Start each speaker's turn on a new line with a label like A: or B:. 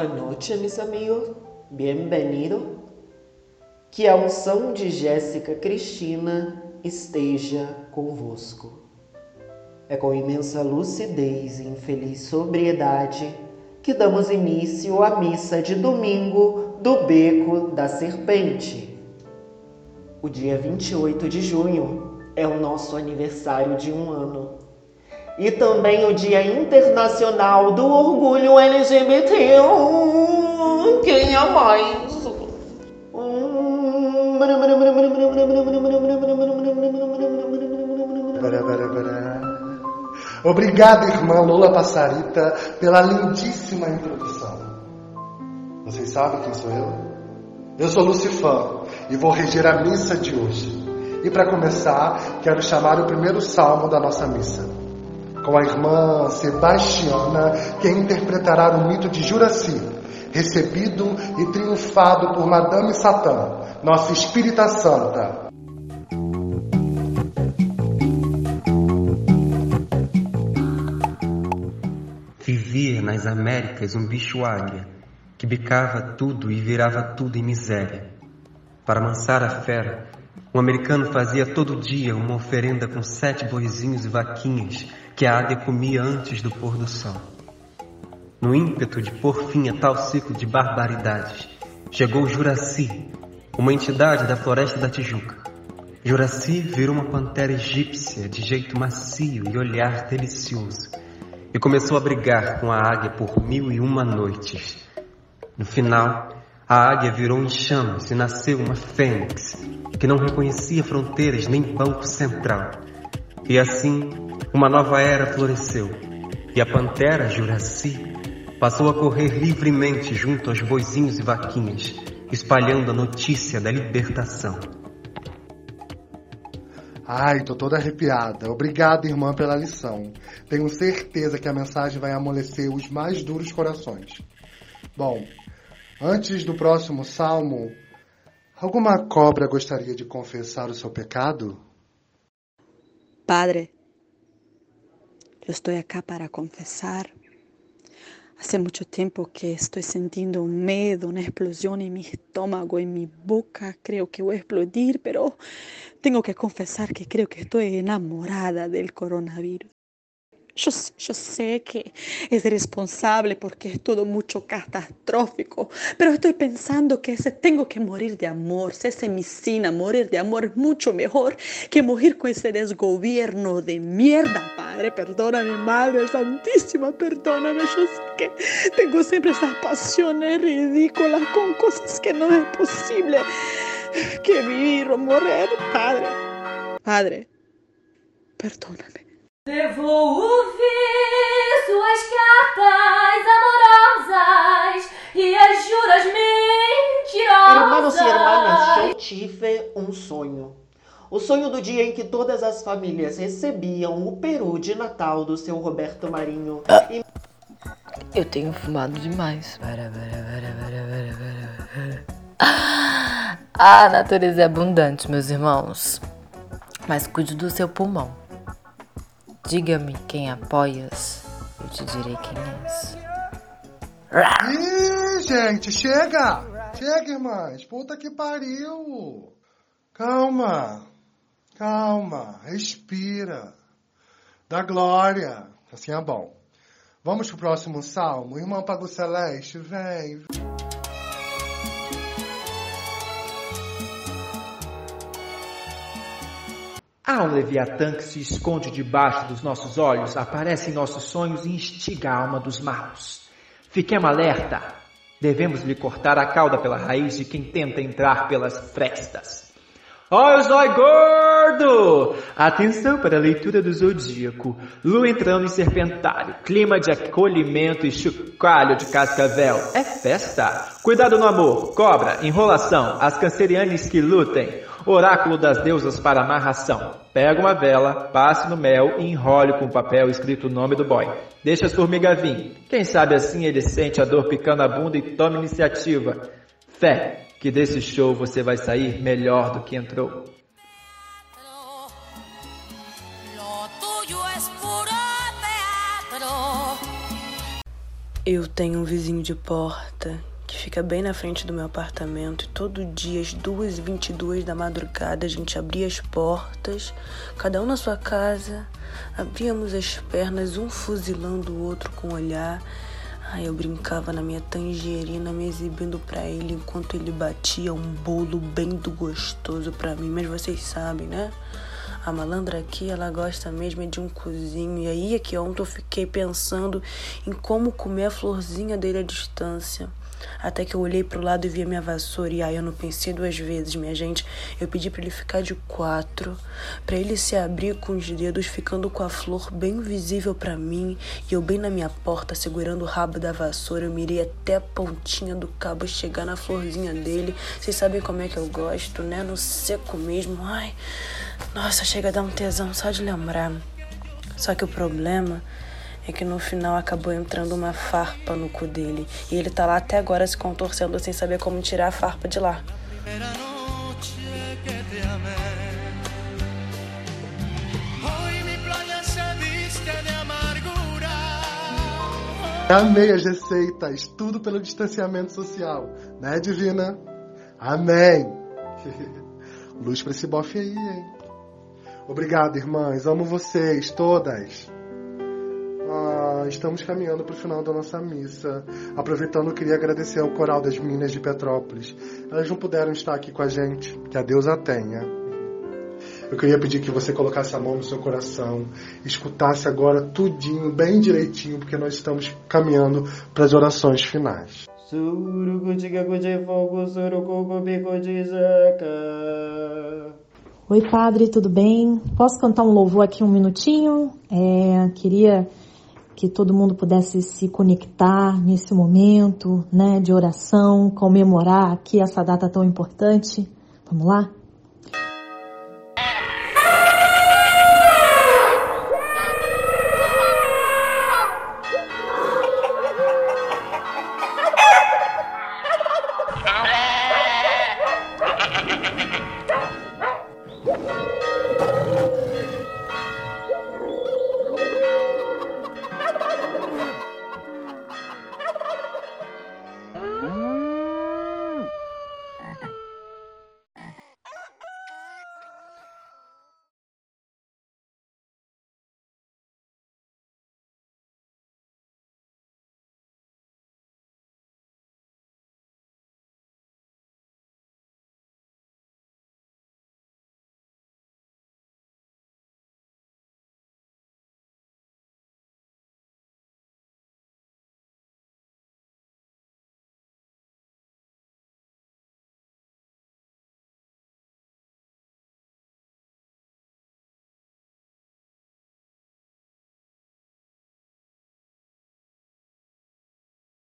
A: Boa noite, meus amigos. Bem-vindo. Que a unção de Jéssica Cristina esteja convosco. É com imensa lucidez e infeliz sobriedade que damos início à missa de domingo do Beco da Serpente. O dia 28 de junho é o nosso aniversário de um ano e também o Dia Internacional do Orgulho LGBT. Quem é mais?
B: Obrigado, irmã Lula Passarita, pela lindíssima introdução. Vocês sabem quem sou eu? Eu sou Lucifer e vou reger a missa de hoje. E para começar, quero chamar o primeiro salmo da nossa missa com a irmã Sebastiana, que interpretará o mito de Juraci, recebido e triunfado por Madame Satã, nossa Espírita Santa.
C: Vivia nas Américas um bicho águia, que bicava tudo e virava tudo em miséria. Para amansar a fera, um americano fazia todo dia uma oferenda com sete boizinhos e vaquinhas que a águia comia antes do pôr do sol. No ímpeto de pôr fim a tal ciclo de barbaridades, chegou Juraci, uma entidade da floresta da Tijuca. Juraci virou uma pantera egípcia de jeito macio e olhar delicioso, e começou a brigar com a águia por mil e uma noites. No final, a águia virou em chamas e nasceu uma fênix, que não reconhecia fronteiras nem banco central. E assim uma nova era floresceu e a pantera Juraci passou a correr livremente junto aos boizinhos e vaquinhas, espalhando a notícia da libertação.
B: Ai, tô toda arrepiada. Obrigada, irmã, pela lição. Tenho certeza que a mensagem vai amolecer os mais duros corações. Bom, antes do próximo salmo, alguma cobra gostaria de confessar o seu pecado?
D: Padre, Yo estoy acá para confesar. Hace mucho tiempo que estoy sintiendo un miedo, una explosión en mi estómago, en mi boca. Creo que voy a explodir, pero tengo que confesar que creo que estoy enamorada del coronavirus. Yo, yo, sé que es responsable porque es todo mucho catastrófico, pero estoy pensando que ese tengo que morir de amor, esa es mi sina, morir de amor es mucho mejor que morir con ese desgobierno de mierda, Padre, perdóname, Madre Santísima, perdóname, yo sé que tengo siempre esas pasiones ridículas con cosas que no es posible que vivir o morir, Padre, Padre, perdóname.
E: Devo ouvir suas cartas amorosas e as juras mentirosas.
A: Hermanos e hermanas, eu tive um sonho. O sonho do dia em que todas as famílias recebiam o peru de Natal do seu Roberto Marinho.
F: Ah. E... Eu tenho fumado demais. Para, a natureza é abundante, meus irmãos. Mas cuide do seu pulmão. Diga-me quem apoias, eu te direi quem és.
B: Ih, gente, chega! Chega, irmãs! Puta que pariu! Calma, calma, respira. Dá glória. Assim é bom. Vamos pro próximo salmo? Irmão Pago Celeste, vem.
G: Há um Leviatã que se esconde debaixo dos nossos olhos, aparece em nossos sonhos e instiga a alma dos maus. Fiquemos alerta. Devemos lhe cortar a cauda pela raiz de quem tenta entrar pelas frestas. Ó, oh, zóio gordo! Atenção para a leitura do zodíaco. Lua entrando em serpentário. Clima de acolhimento e chocalho de cascavel. É festa. Cuidado no amor. Cobra, enrolação. As cancerianes que lutem. Oráculo das deusas para amarração. Pega uma vela, passe no mel e enrole com papel escrito o nome do boy. Deixa as formigas vir. Quem sabe assim ele sente a dor picando a bunda e toma iniciativa. Fé, que desse show você vai sair melhor do que entrou.
H: Eu tenho um vizinho de porta que fica bem na frente do meu apartamento e todo dia às 2h22 da madrugada a gente abria as portas, cada um na sua casa, abríamos as pernas, um fuzilando o outro com o olhar. Aí eu brincava na minha tangerina, me exibindo para ele enquanto ele batia um bolo bem do gostoso para mim, mas vocês sabem, né? A malandra aqui, ela gosta mesmo de um cozinho. E aí é que ontem eu fiquei pensando em como comer a florzinha dele à distância. Até que eu olhei pro lado e vi a minha vassoura. E aí eu não pensei duas vezes, minha gente. Eu pedi para ele ficar de quatro, para ele se abrir com os dedos, ficando com a flor bem visível para mim. E eu bem na minha porta, segurando o rabo da vassoura. Eu mirei até a pontinha do cabo chegar na florzinha dele. Vocês sabem como é que eu gosto, né? No seco mesmo. Ai, nossa, chega a dar um tesão só de lembrar. Só que o problema é que no final acabou entrando uma farpa no cu dele. E ele tá lá até agora se contorcendo sem saber como tirar a farpa de lá.
B: Amei as receitas, tudo pelo distanciamento social, né, Divina? Amém! Luz pra esse bofe aí, hein? Obrigado, irmãs. Amo vocês, todas estamos caminhando para o final da nossa missa. Aproveitando, eu queria agradecer ao coral das meninas de Petrópolis. Elas não puderam estar aqui com a gente, que a Deus a tenha. Eu queria pedir que você colocasse a mão no seu coração, escutasse agora tudinho, bem direitinho, porque nós estamos caminhando para as orações finais.
I: Oi, padre, tudo bem? Posso cantar um louvor aqui um minutinho? É, queria que todo mundo pudesse se conectar nesse momento, né, de oração, comemorar aqui essa data tão importante. Vamos lá?